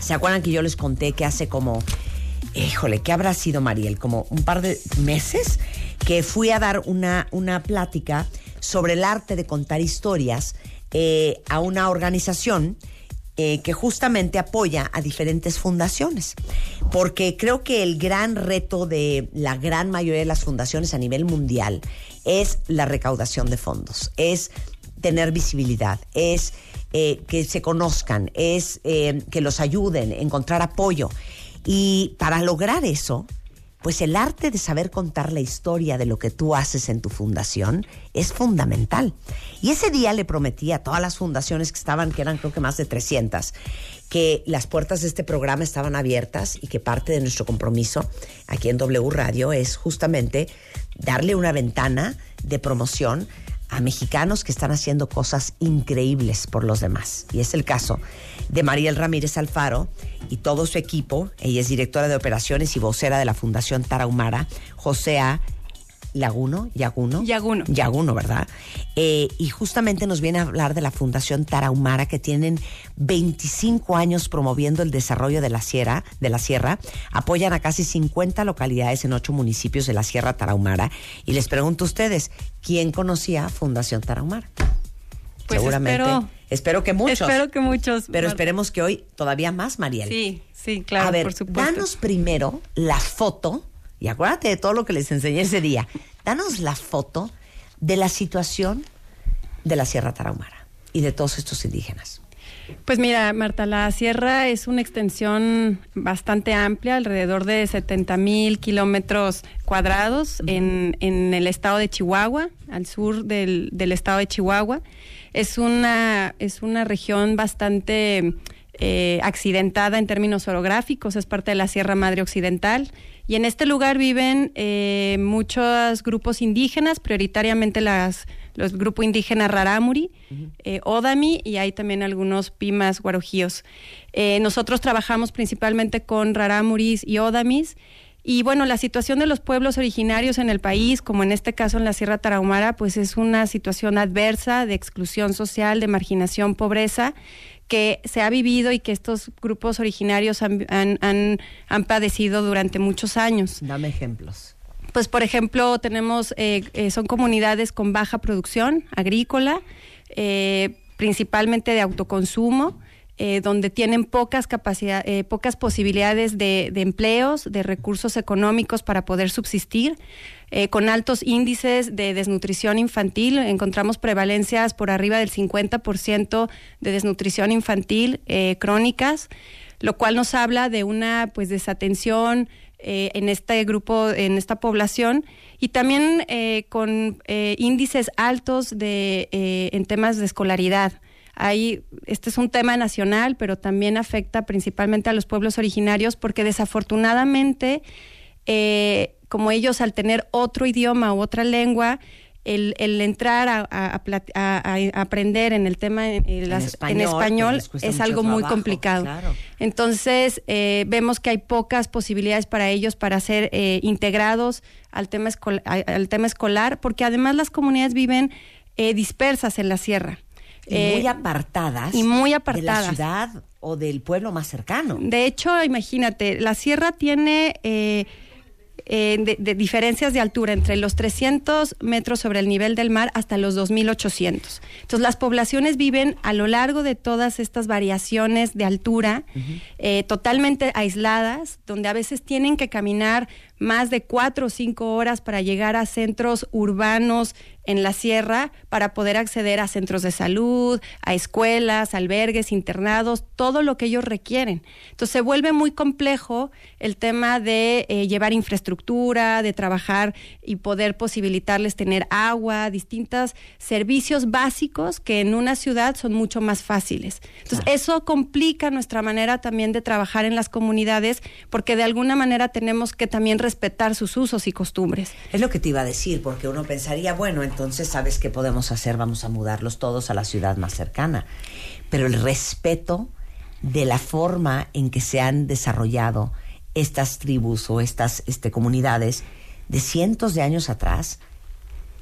¿Se acuerdan que yo les conté que hace como, híjole, ¿qué habrá sido Mariel? Como un par de meses que fui a dar una, una plática sobre el arte de contar historias eh, a una organización eh, que justamente apoya a diferentes fundaciones. Porque creo que el gran reto de la gran mayoría de las fundaciones a nivel mundial es la recaudación de fondos, es tener visibilidad, es eh, que se conozcan, es eh, que los ayuden, encontrar apoyo. Y para lograr eso, pues el arte de saber contar la historia de lo que tú haces en tu fundación es fundamental. Y ese día le prometí a todas las fundaciones que estaban, que eran creo que más de 300, que las puertas de este programa estaban abiertas y que parte de nuestro compromiso aquí en W Radio es justamente darle una ventana de promoción a mexicanos que están haciendo cosas increíbles por los demás. Y es el caso de Mariel Ramírez Alfaro y todo su equipo. Ella es directora de operaciones y vocera de la Fundación Tarahumara. José A. Laguno, Yaguno. Yaguno. Yaguno, ¿verdad? Eh, y justamente nos viene a hablar de la Fundación Tarahumara, que tienen 25 años promoviendo el desarrollo de la sierra, de la sierra. Apoyan a casi 50 localidades en ocho municipios de la Sierra Tarahumara. Y les pregunto a ustedes, ¿quién conocía Fundación Tarahumara? Pues Seguramente. espero- espero que muchos. Espero que muchos. Pero Mar- esperemos que hoy todavía más, Mariel. Sí, sí, claro, a ver, por supuesto. danos primero la foto, y acuérdate de todo lo que les enseñé ese día. Danos la foto de la situación de la Sierra Tarahumara y de todos estos indígenas. Pues mira, Marta, la sierra es una extensión bastante amplia, alrededor de 70 mil kilómetros cuadrados en, en el estado de Chihuahua, al sur del, del estado de Chihuahua. Es una, es una región bastante eh, accidentada en términos orográficos, es parte de la Sierra Madre Occidental. Y en este lugar viven eh, muchos grupos indígenas, prioritariamente las, los grupos indígenas Rarámuri, eh, Odami y hay también algunos Pimas guarojíos. Eh, nosotros trabajamos principalmente con Rarámuris y Odamis. Y bueno, la situación de los pueblos originarios en el país, como en este caso en la Sierra Tarahumara, pues es una situación adversa de exclusión social, de marginación, pobreza, que se ha vivido y que estos grupos originarios han, han- han- han padecido durante muchos años. Dame ejemplos. Pues, por ejemplo, tenemos, eh, eh, son comunidades con baja producción agrícola, eh, principalmente de autoconsumo, eh, donde tienen pocas capacidad, eh, pocas posibilidades de, empleos, de recursos económicos para poder subsistir, eh, con altos índices de desnutrición infantil. Encontramos prevalencias por arriba del 50% de desnutrición infantil crónicas, lo cual nos habla de una pues desatención en este grupo, en esta población, y también eh, con eh, índices altos de, en temas de escolaridad. Hay, este es un tema nacional, pero también afecta principalmente a los pueblos originarios porque desafortunadamente, eh, como ellos al tener otro idioma u otra lengua, el, el entrar a, aprender en el tema en, en las- en español, es algo muy complicado. claro. Entonces, eh, vemos que hay pocas posibilidades para ellos para ser eh, integrados al tema, al tema escolar, porque además las comunidades viven eh, dispersas en la sierra. Y Eh, muy apartadas. y muy De apartadas. la ciudad o del pueblo más cercano. De hecho, imagínate, la sierra tiene eh, eh, de, de diferencias de altura entre los 300 metros sobre el nivel del mar hasta los 2.800. Entonces, las poblaciones viven a lo largo de todas estas variaciones de altura, eh, totalmente aisladas, donde a veces tienen que caminar más de cuatro o cinco horas para llegar a centros urbanos en la sierra para poder acceder a centros de salud, a escuelas, albergues, internados, todo lo que ellos requieren. Entonces se vuelve muy complejo el tema de eh, llevar infraestructura, de trabajar y poder posibilitarles tener agua, distintos servicios básicos que en una ciudad son mucho más fáciles. Entonces eso complica nuestra manera también de trabajar en las comunidades porque de alguna manera tenemos que también respetar sus usos y costumbres. Es lo que te iba a decir, porque uno pensaría, bueno, entonces, ¿sabes qué podemos hacer? Vamos a mudarlos todos a la ciudad más cercana. Pero el respeto de la forma en que se han desarrollado estas tribus o estas este, comunidades de cientos de años atrás,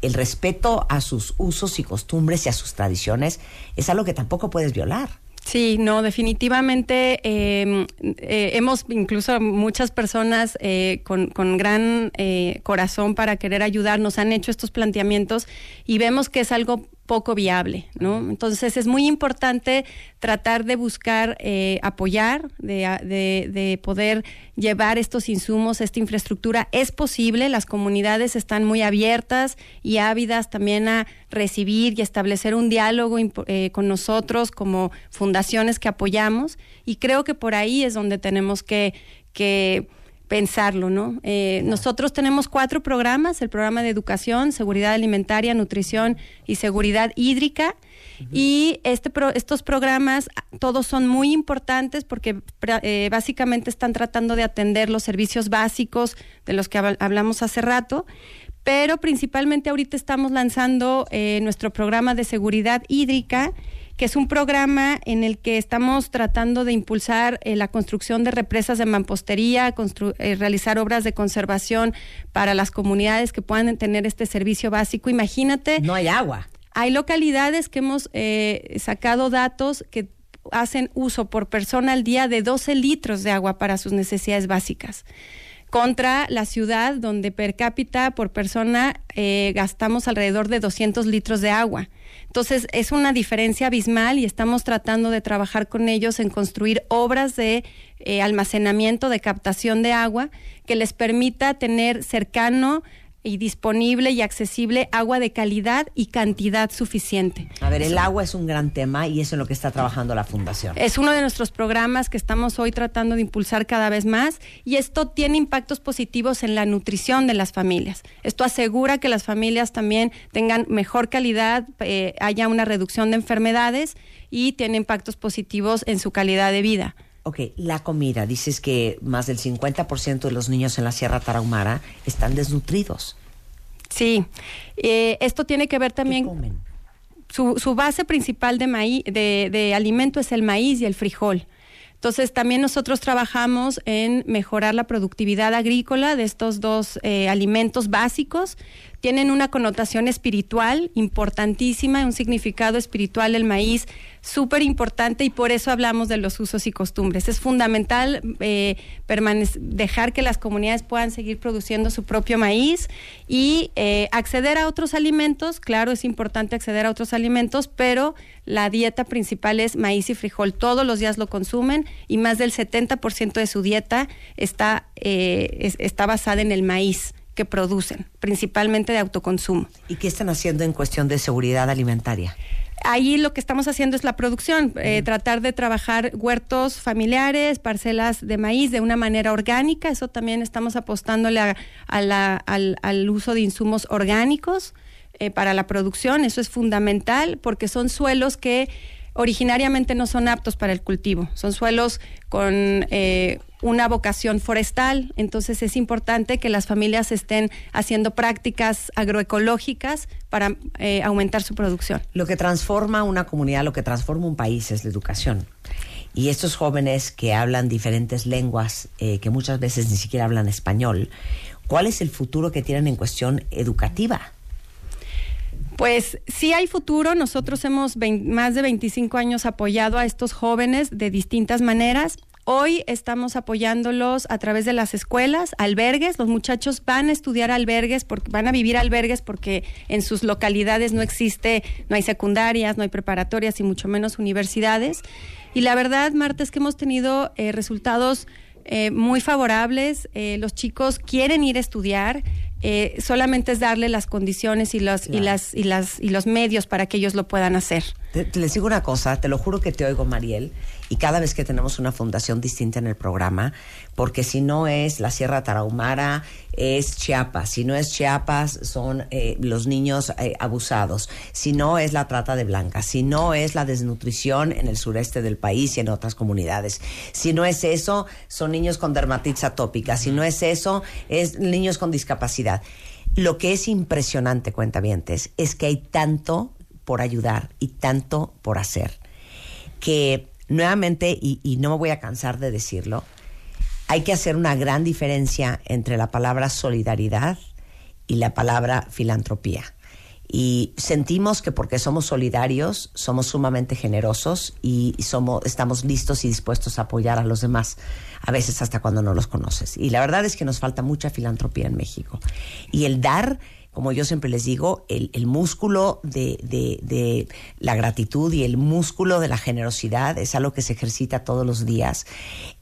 el respeto a sus usos y costumbres y a sus tradiciones es algo que tampoco puedes violar. Sí, no, definitivamente em, eh, hemos incluso muchas personas eh, con, con, gran eh, corazón para querer ayudar nos han hecho estos planteamientos y vemos que es algo poco viable, ¿no? Entonces es muy importante tratar de buscar eh, apoyar, de, de, poder llevar estos insumos, esta infraestructura. Es posible, las comunidades están muy abiertas y ávidas también a recibir y establecer un diálogo eh, con nosotros como fundaciones que apoyamos y creo que por ahí es donde tenemos que, que pensarlo, ¿no? Eh, nosotros tenemos cuatro programas, el programa de educación, seguridad alimentaria, nutrición y seguridad hídrica. Y este estos programas todos son muy importantes porque eh, básicamente están tratando de atender los servicios básicos de los que hablamos hace rato pero principalmente ahorita estamos lanzando eh, nuestro programa de seguridad hídrica que es un programa en el que estamos tratando de impulsar eh, la construcción de represas de mampostería, eh, realizar obras de conservación para las comunidades que puedan tener este servicio básico. Imagínate. No hay agua. Hay localidades que hemos eh, sacado datos que hacen uso por persona al día de 12 litros de agua para sus necesidades básicas contra la ciudad donde per cápita por persona gastamos alrededor de 200 litros de agua. Entonces, es una diferencia abismal y estamos tratando de trabajar con ellos en construir obras de eh, almacenamiento, de captación de agua, que les permita tener cercano y disponible y accesible agua de calidad y cantidad suficiente. A ver, el agua es un gran tema y eso es lo que está trabajando la Fundación. Es uno de nuestros programas que estamos hoy tratando de impulsar cada vez más y esto tiene impactos positivos en la nutrición de las familias. Esto asegura que las familias también tengan mejor calidad, eh, haya una reducción de enfermedades y tiene impactos positivos en su calidad de vida. Ok, la comida. Dices que más del 50% de los niños en la Sierra Tarahumara están desnutridos. Sí, eh, esto tiene que ver también... comen? Su, su, base principal de, maíz, de, de alimento es el maíz y el frijol. Entonces, también nosotros trabajamos en mejorar la productividad agrícola de estos dos eh, alimentos básicos tienen una connotación espiritual importantísima, un significado espiritual el maíz súper importante y por eso hablamos de los usos y costumbres. Es fundamental eh, dejar que las comunidades puedan seguir produciendo su propio maíz y eh, acceder a otros alimentos. Claro, es importante acceder a otros alimentos, pero la dieta principal es maíz y frijol. Todos los días lo consumen y más del 70% de su dieta está, eh, está basada en el maíz que producen, principalmente de autoconsumo. ¿Y qué están haciendo en cuestión de seguridad alimentaria? Ahí lo que estamos haciendo es la producción, eh, tratar de trabajar huertos familiares, parcelas de maíz de una manera orgánica, eso también estamos apostándole a, al, uso de insumos orgánicos eh, para la producción, eso es fundamental porque son suelos que originariamente no son aptos para el cultivo, son suelos con eh, una vocación forestal, entonces es importante que las familias estén haciendo prácticas agroecológicas para eh, aumentar su producción. Lo que transforma una comunidad, lo que transforma un país es la educación. Y estos jóvenes que hablan diferentes lenguas, eh, que muchas veces ni siquiera hablan español, ¿cuál es el futuro que tienen en cuestión educativa? Pues sí hay futuro. Nosotros hemos más de 25 años apoyado a estos jóvenes de distintas maneras. Hoy estamos apoyándolos a través de las escuelas, albergues. Los muchachos van a estudiar albergues, porque van a vivir albergues porque en sus localidades no existe, no hay secundarias, no hay preparatorias y mucho menos universidades. Y la verdad, Marta, es que hemos tenido eh, resultados eh, muy favorables. Eh, los chicos quieren ir a estudiar. Eh, solamente es darle las condiciones y los, y, las, y, las, y los medios para que ellos lo puedan hacer. les digo una cosa, te lo juro que te oigo, Mariel, y cada vez que tenemos una fundación distinta en el programa, porque si no es la Sierra Tarahumara, es Chiapas, si no es Chiapas, son eh, los niños eh, abusados, si no es la trata de blancas, si no es la desnutrición en el sureste del país y en otras comunidades, si no es eso, son niños con dermatitis atópica, si no es eso, es niños con discapacidad. Lo que es impresionante, cuentavientes, es que hay tanto por ayudar y tanto por hacer que nuevamente, y, no me voy a cansar de decirlo, hay que hacer una gran diferencia entre la palabra solidaridad y la palabra filantropía. y sentimos que porque somos solidarios, somos sumamente generosos y somos, estamos listos y dispuestos a apoyar a los demás, a veces hasta cuando no los conoces. Y la verdad es que nos falta mucha filantropía en México. Y el dar como yo siempre les digo, el, músculo de, la gratitud y el músculo de la generosidad es algo que se ejercita todos los días,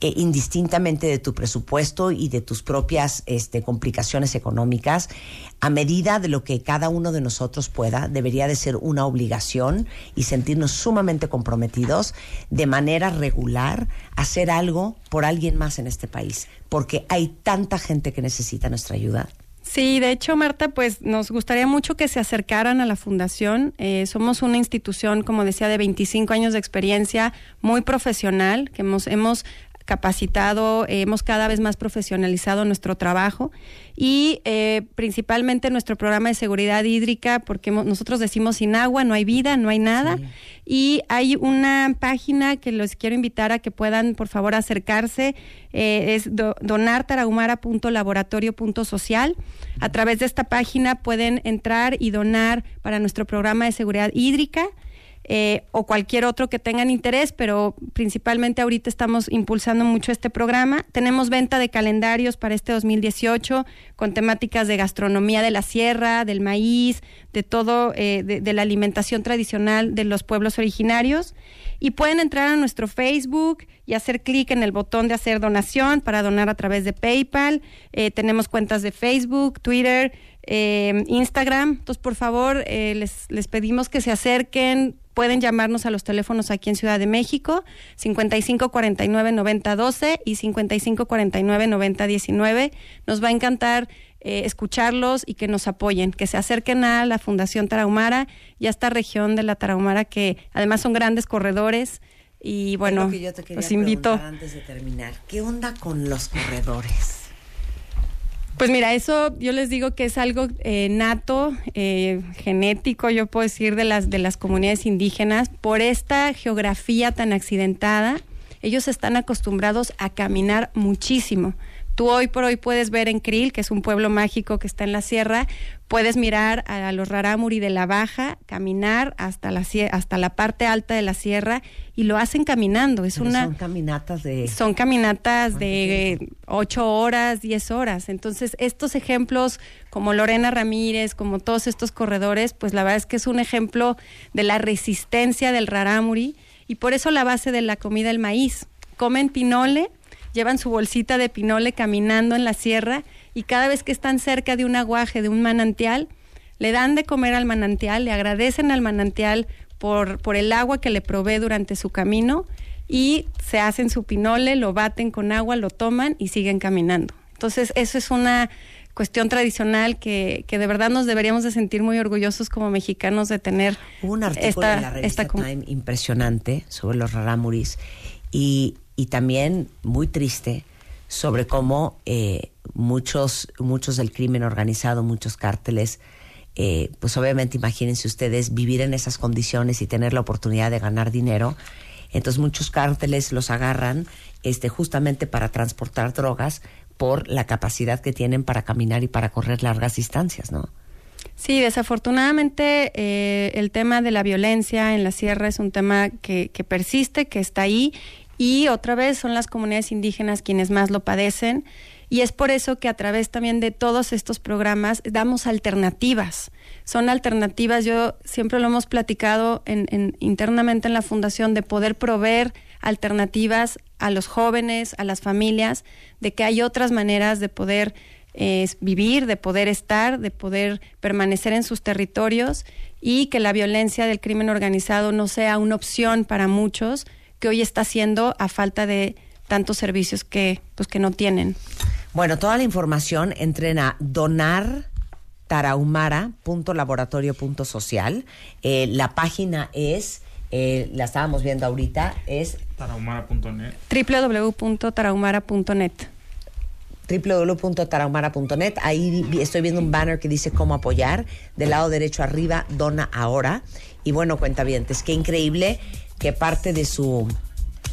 eh, indistintamente de tu presupuesto y de tus propias este, complicaciones económicas, a medida de lo que cada uno de nosotros pueda, debería de ser una obligación y sentirnos sumamente comprometidos de manera regular a hacer algo por alguien más en este país, porque hay tanta gente que necesita nuestra ayuda. Sí, de hecho, Marta, pues nos gustaría mucho que se acercaran a la fundación. Eh, somos una institución, como decía, de 25 años de experiencia, muy profesional, que hemos, hemos capacitado, hemos cada vez más profesionalizado nuestro trajo y eh, principalmente nuestro programa de seguridad hídrica, porque nosotros decimos sin agua no hay vida, no hay nada. Y hay una página que los quiero invitar a que puedan, por favor, acercarse, eh, es do, donartarahumara.laboratorio.social. A través de esta página pueden entrar y donar para nuestro programa de seguridad hídrica. Eh, o cualquier otro que tengan interés, pero principalmente ahorita estamos impulsando mucho este programa. Tenemos venta de calendarios para este 2018 con temáticas de gastronomía de la sierra, del maíz, de todo, eh, de, la alimentación tradicional de los pueblos originarios. Y pueden entrar a nuestro Facebook y hacer clic en el botón de hacer donación para donar a través de PayPal. Eh, tenemos cuentas de Facebook, Twitter, Instagram. Entonces, por favor, les, les pedimos que se acerquen, Pueden llamarnos a los teléfonos aquí en Ciudad de México, 5549-9012 y 5549-9019. Nos va a encantar eh, escucharlos y que nos apoyen, que se acerquen a la Fundación Tarahumara y a esta región de la Tarahumara, que además son grandes corredores. Y bueno, los invito. Antes de terminar, ¿qué onda con los corredores? Pues mira, eso yo les digo que es algo eh, nato, eh, genético, yo puedo decir, de las, de las comunidades indígenas. Por esta geografía tan accidentada, ellos están acostumbrados a caminar muchísimo. Tú hoy por hoy puedes ver en Krill, que es un pueblo mágico que está en la sierra, puedes mirar a los Rarámuri de la Baja, caminar hasta la, hasta la parte alta de la sierra y lo hacen caminando. Es una, son caminatas de... Son caminatas de ocho horas, diez horas. Entonces, estos ejemplos como Lorena Ramírez, como todos estos corredores, pues la verdad es que es un ejemplo de la resistencia del Rarámuri y por eso la base de la comida el maíz. Comen pinole llevan su bolsita de pinole caminando en la sierra y cada vez que están cerca de un aguaje, de un manantial, le dan de comer al manantial, le agradecen al manantial por, por el agua que le provee durante su camino y se hacen su pinole, lo baten con agua, lo toman y siguen caminando. Entonces, eso es una cuestión tradicional que, que de verdad nos deberíamos de sentir muy orgullosos como mexicanos de tener. Hubo un artículo esta, en la revista Time impresionante sobre los rarámuris y y también muy triste sobre cómo eh, muchos, muchos del crimen organizado, muchos cárteles, eh, pues obviamente imagínense ustedes vivir en esas condiciones y tener la oportunidad de ganar dinero. Entonces muchos cárteles los agarran este, justamente para transportar drogas por la capacidad que tienen para caminar y para correr largas distancias, ¿no? Sí, desafortunadamente eh, el tema de la violencia en la sierra es un tema que, que persiste, que está ahí y otra vez son las comunidades indígenas quienes más lo padecen y es por eso que a través también de todos estos programas damos alternativas. Son alternativas, yo siempre lo hemos platicado en, internamente en la fundación, de poder proveer alternativas a los jóvenes, a las familias, de que hay otras maneras de poder eh, vivir, de poder estar, de poder permanecer en sus territorios y que la violencia del crimen organizado no sea una opción para muchos, que hoy está haciendo a falta de tantos servicios que, pues, que no tienen. Bueno, toda la información entren a donar tarahumara.laboratorio.social. Eh, la página es, eh, la estábamos viendo ahorita, es tarahumara.net. www.tarahumara.net www.tarahumara.net. Ahí estoy viendo un banner que dice cómo apoyar. Del lado derecho arriba, dona ahora. Y bueno, cuenta bien, es que increíble que parte de su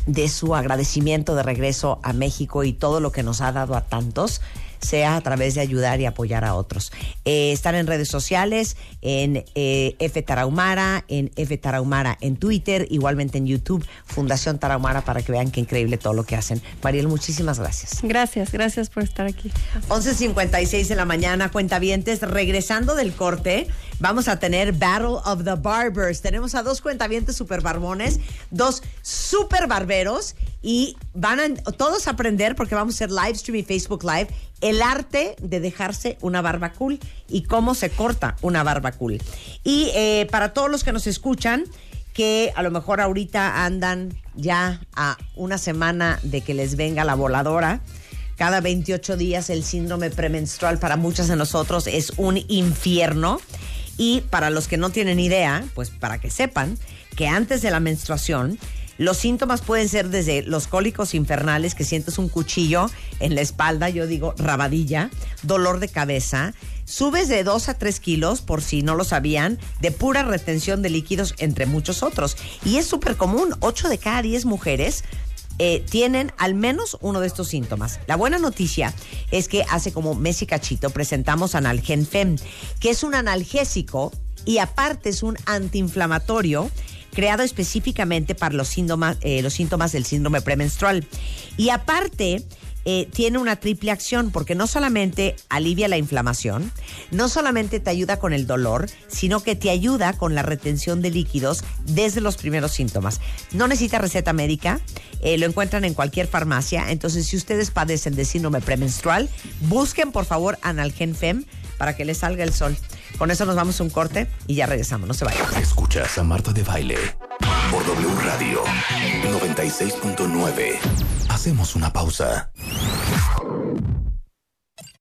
de su agradecimiento de regreso a México y todo lo que nos ha dado a tantos sea a través de ayudar y apoyar a otros. Eh, están en redes sociales, en eh, F Tarahumara, en F Tarahumara en Twitter, igualmente en YouTube, Fundación Tarahumara, para que vean qué increíble todo lo que hacen. Mariel, muchísimas gracias. Gracias, gracias por estar aquí. 11.56 de la mañana, cuentavientes, regresando del corte, vamos a tener Battle of the Barbers. Tenemos a dos cuentavientes super barbones, dos super barberos y van a todos a aprender porque vamos a hacer live stream y Facebook Live el arte de dejarse una barba cool y cómo se corta una barba cool. Y eh, para todos los que nos escuchan, que a lo mejor ahorita andan ya a una semana de que les venga la voladora, cada 28 días el síndrome premenstrual para muchas de nosotros es un infierno. Y para los que no tienen idea, pues para que sepan que antes de la menstruación, los síntomas pueden ser desde los cólicos infernales, que sientes un cuchillo en la espalda, yo digo rabadilla, dolor de cabeza, subes de 2 a 3 kilos, por si no lo sabían, de pura retención de líquidos, entre muchos otros. Y es súper común, 8 de cada 10 mujeres eh, tienen al menos uno de estos síntomas. La buena noticia es que hace como mes y cachito presentamos Analgen Fem, que es un analgésico y aparte es un antiinflamatorio creado específicamente para los síntomas, eh, los síntomas del síndrome premenstrual. Y aparte, eh, tiene una triple acción porque no solamente alivia la inflamación, no solamente te ayuda con el dolor, sino que te ayuda con la retención de líquidos desde los primeros síntomas. No necesita receta médica, eh, lo encuentran en cualquier farmacia. Entonces, si ustedes padecen de síndrome premenstrual, busquen por favor Analgen Fem para que les salga el sol. Con eso nos vamos a un corte y ya regresamos. No se vayan. Escuchas a Marta de Baile por W Radio 96.9. Hacemos una pausa.